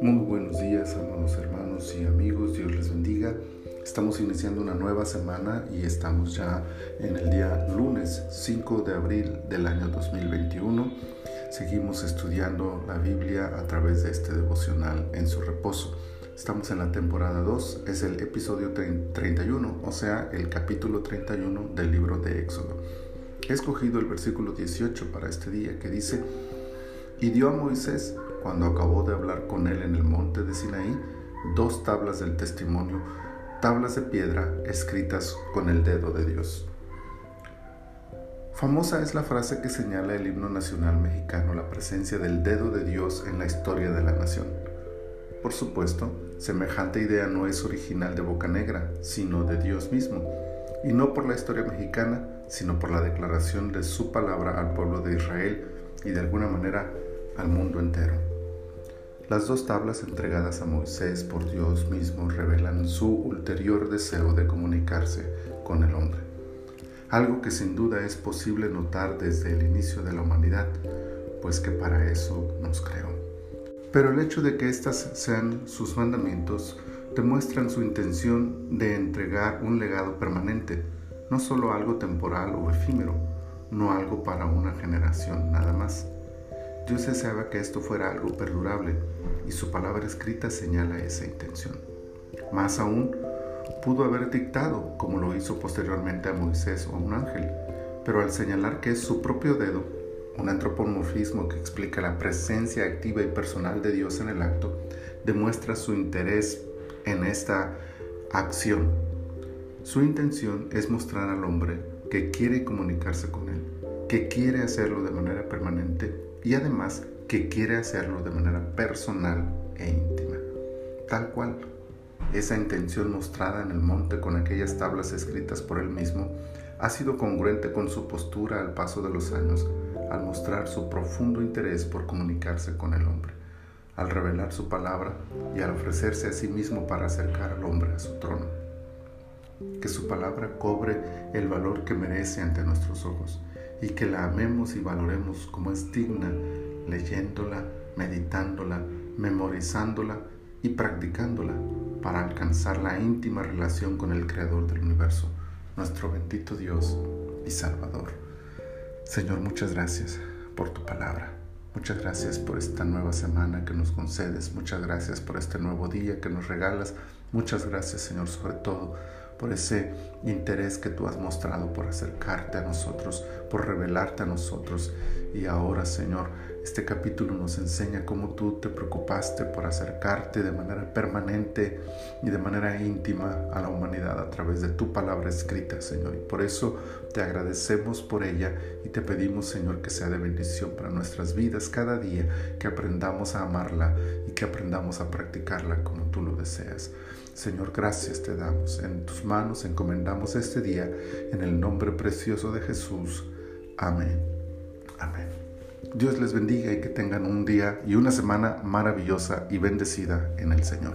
Muy buenos días, amados hermanos y amigos, Dios les bendiga. Estamos iniciando una nueva semana y estamos ya en el día lunes 5 de abril del año 2021. Seguimos estudiando la Biblia a través de este devocional en su reposo. Estamos en la temporada 2, es el episodio 31, o sea, el capítulo 31 del libro de Éxodo. He escogido el versículo 18 para este día que dice, y dio a Moisés, cuando acabó de hablar con él en el monte de Sinaí, dos tablas del testimonio, tablas de piedra escritas con el dedo de Dios. Famosa es la frase que señala el himno nacional mexicano la presencia del dedo de Dios en la historia de la nación. Por supuesto, semejante idea no es original de Boca Negra, sino de Dios mismo, y no por la historia mexicana, sino por la declaración de su palabra al pueblo de Israel y de alguna manera al mundo entero. Las dos tablas entregadas a Moisés por Dios mismo revelan su ulterior deseo de comunicarse con el hombre, algo que sin duda es posible notar desde el inicio de la humanidad, pues que para eso nos creó. Pero el hecho de que éstas sean sus mandamientos demuestran su intención de entregar un legado permanente, no solo algo temporal o efímero, no algo para una generación nada más. Dios deseaba que esto fuera algo perdurable y su palabra escrita señala esa intención. Más aún, pudo haber dictado, como lo hizo posteriormente a Moisés o a un ángel, pero al señalar que es su propio dedo un antropomorfismo que explica la presencia activa y personal de Dios en el acto, demuestra su interés en esta acción. Su intención es mostrar al hombre que quiere comunicarse con él, que quiere hacerlo de manera permanente y además que quiere hacerlo de manera personal e íntima. Tal cual, esa intención mostrada en el monte con aquellas tablas escritas por él mismo ha sido congruente con su postura al paso de los años al mostrar su profundo interés por comunicarse con el hombre, al revelar su palabra y al ofrecerse a sí mismo para acercar al hombre a su trono. Que su palabra cobre el valor que merece ante nuestros ojos y que la amemos y valoremos como es digna, leyéndola, meditándola, memorizándola y practicándola para alcanzar la íntima relación con el Creador del universo, nuestro bendito Dios y Salvador. Señor, muchas gracias por tu palabra. Muchas gracias por esta nueva semana que nos concedes. Muchas gracias por este nuevo día que nos regalas. Muchas gracias, Señor, sobre todo por ese interés que tú has mostrado por acercarte a nosotros, por revelarte a nosotros. Y ahora, Señor, este capítulo nos enseña cómo tú te preocupaste por acercarte de manera permanente y de manera íntima a la humanidad a través de tu palabra escrita, Señor. Y por eso te agradecemos por ella y te pedimos, Señor, que sea de bendición para nuestras vidas cada día, que aprendamos a amarla y que aprendamos a practicarla como tú lo deseas. Señor, gracias te damos. En tus manos encomendamos este día en el nombre precioso de Jesús. Amén. Amén. Dios les bendiga y que tengan un día y una semana maravillosa y bendecida en el Señor.